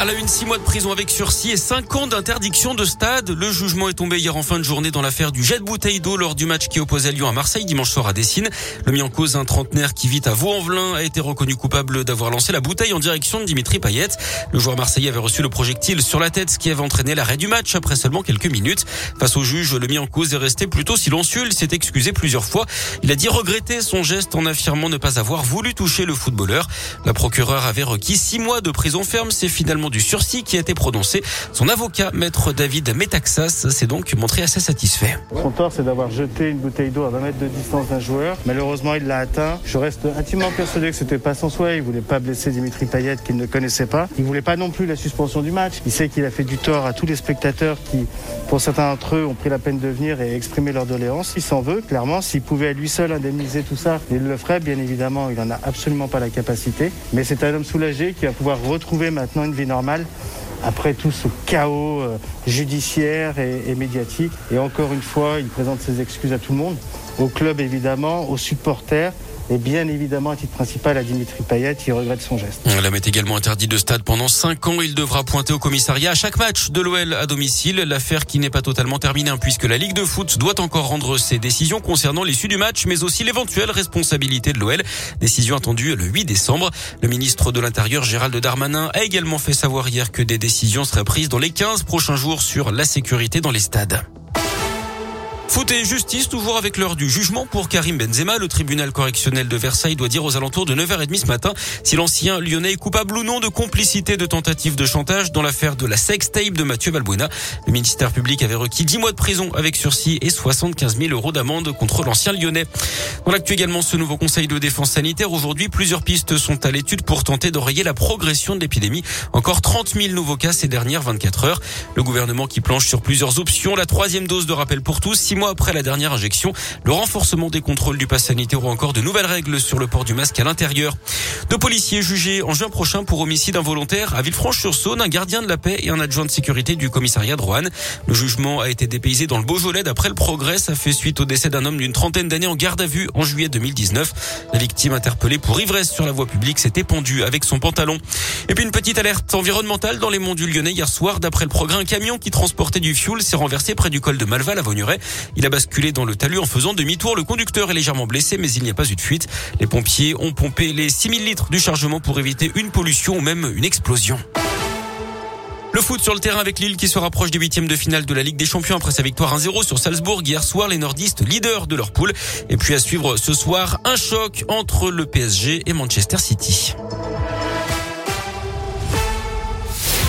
À la une, six mois de prison avec sursis et cinq ans d'interdiction de stade. Le jugement est tombé hier en fin de journée dans l'affaire du jet de bouteille d'eau lors du match qui opposait Lyon à Marseille dimanche soir à Dessine. Le mis en cause, un trentenaire qui vit à Vaux-en-Velin, a été reconnu coupable d'avoir lancé la bouteille en direction de Dimitri Payet. Le joueur marseillais avait reçu le projectile sur la tête, ce qui avait entraîné l'arrêt du match après seulement quelques minutes. Face au juge, le mis en cause est resté plutôt silencieux. Il s'est excusé plusieurs fois. Il a dit regretter son geste en affirmant ne pas avoir voulu toucher le footballeur. La procureure avait requis six mois de prison ferme. C'est finalement du sursis qui a été prononcé. Son avocat, maître David Metaxas, s'est donc montré assez satisfait. Son tort, c'est d'avoir jeté une bouteille d'eau à 20 mètres de distance d'un joueur. Malheureusement, il l'a atteint. Je reste intimement persuadé que c'était pas son souhait. Il voulait pas blesser Dimitri Payet qu'il ne connaissait pas. Il voulait pas non plus la suspension du match. Il sait qu'il a fait du tort à tous les spectateurs qui, pour certains d'entre eux, ont pris la peine de venir et exprimer leur doléance. Il s'en veut, clairement. S'il pouvait à lui seul indemniser tout ça, il le ferait. Bien évidemment, il en a absolument pas la capacité. Mais c'est un homme soulagé qui va pouvoir retrouver maintenant une vie normale après tout ce chaos euh, judiciaire et, et, médiatique. Et encore une fois, il présente ses excuses à tout le monde, au club évidemment, aux supporters. Et bien évidemment, à titre principal, à Dimitri Payet, il regrette son geste. L'homme est également interdit de stade pendant 5 ans. Il devra pointer au commissariat à chaque match de l'OL à domicile. L'affaire qui n'est pas totalement terminée, hein, puisque la Ligue de foot doit encore rendre ses décisions concernant l'issue du match, mais aussi l'éventuelle responsabilité de l'OL. Décision attendue le 8 décembre. Le ministre de l'Intérieur, Gérald Darmanin, a également fait savoir hier que des décisions seraient prises dans les 15 prochains jours sur la sécurité dans les stades. Foot justice, toujours avec l'heure du jugement pour Karim Benzema. Le tribunal correctionnel de Versailles doit dire aux alentours de 9h30 ce matin si l'ancien lyonnais est coupable ou non de complicité de tentative de chantage dans l'affaire de la sextape de Mathieu Balbuena. Le ministère public avait requis 10 mois de prison avec sursis et 75 000 euros d'amende contre l'ancien lyonnais. On actu également ce nouveau conseil de défense sanitaire. Aujourd'hui, plusieurs pistes sont à l'étude pour tenter d'oreiller la progression de l'épidémie. Encore 30 000 nouveaux cas ces dernières 24 heures. Le gouvernement qui planche sur plusieurs options. La troisième dose de rappel pour tous, mois après la dernière injection, le renforcement des contrôles du pass sanitaire ou encore de nouvelles règles sur le port du masque à l'intérieur. Deux policiers jugés en juin prochain pour homicide involontaire à Villefranche-sur-Saône, un gardien de la paix et un adjoint de sécurité du commissariat de Roanne. Le jugement a été dépaysé dans le Beaujolais d'après le progrès. Ça fait suite au décès d'un homme d'une trentaine d'années en garde à vue en juillet 2019. La victime interpellée pour ivresse sur la voie publique s'était pendue avec son pantalon. Et puis une petite alerte environnementale dans les monts du Lyonnais hier soir. D'après le progrès, un camion qui transportait du fioul s'est renversé près du col de Malval à Vaugneray. Il a basculé dans le talus en faisant demi-tour. Le conducteur est légèrement blessé, mais il n'y a pas eu de fuite. Les pompiers ont pompé les 6000 litres du chargement pour éviter une pollution ou même une explosion. Le foot sur le terrain avec Lille qui se rapproche des huitièmes de finale de la Ligue des Champions après sa victoire 1-0 sur Salzbourg hier soir. Les nordistes leaders de leur poule. Et puis à suivre ce soir un choc entre le PSG et Manchester City.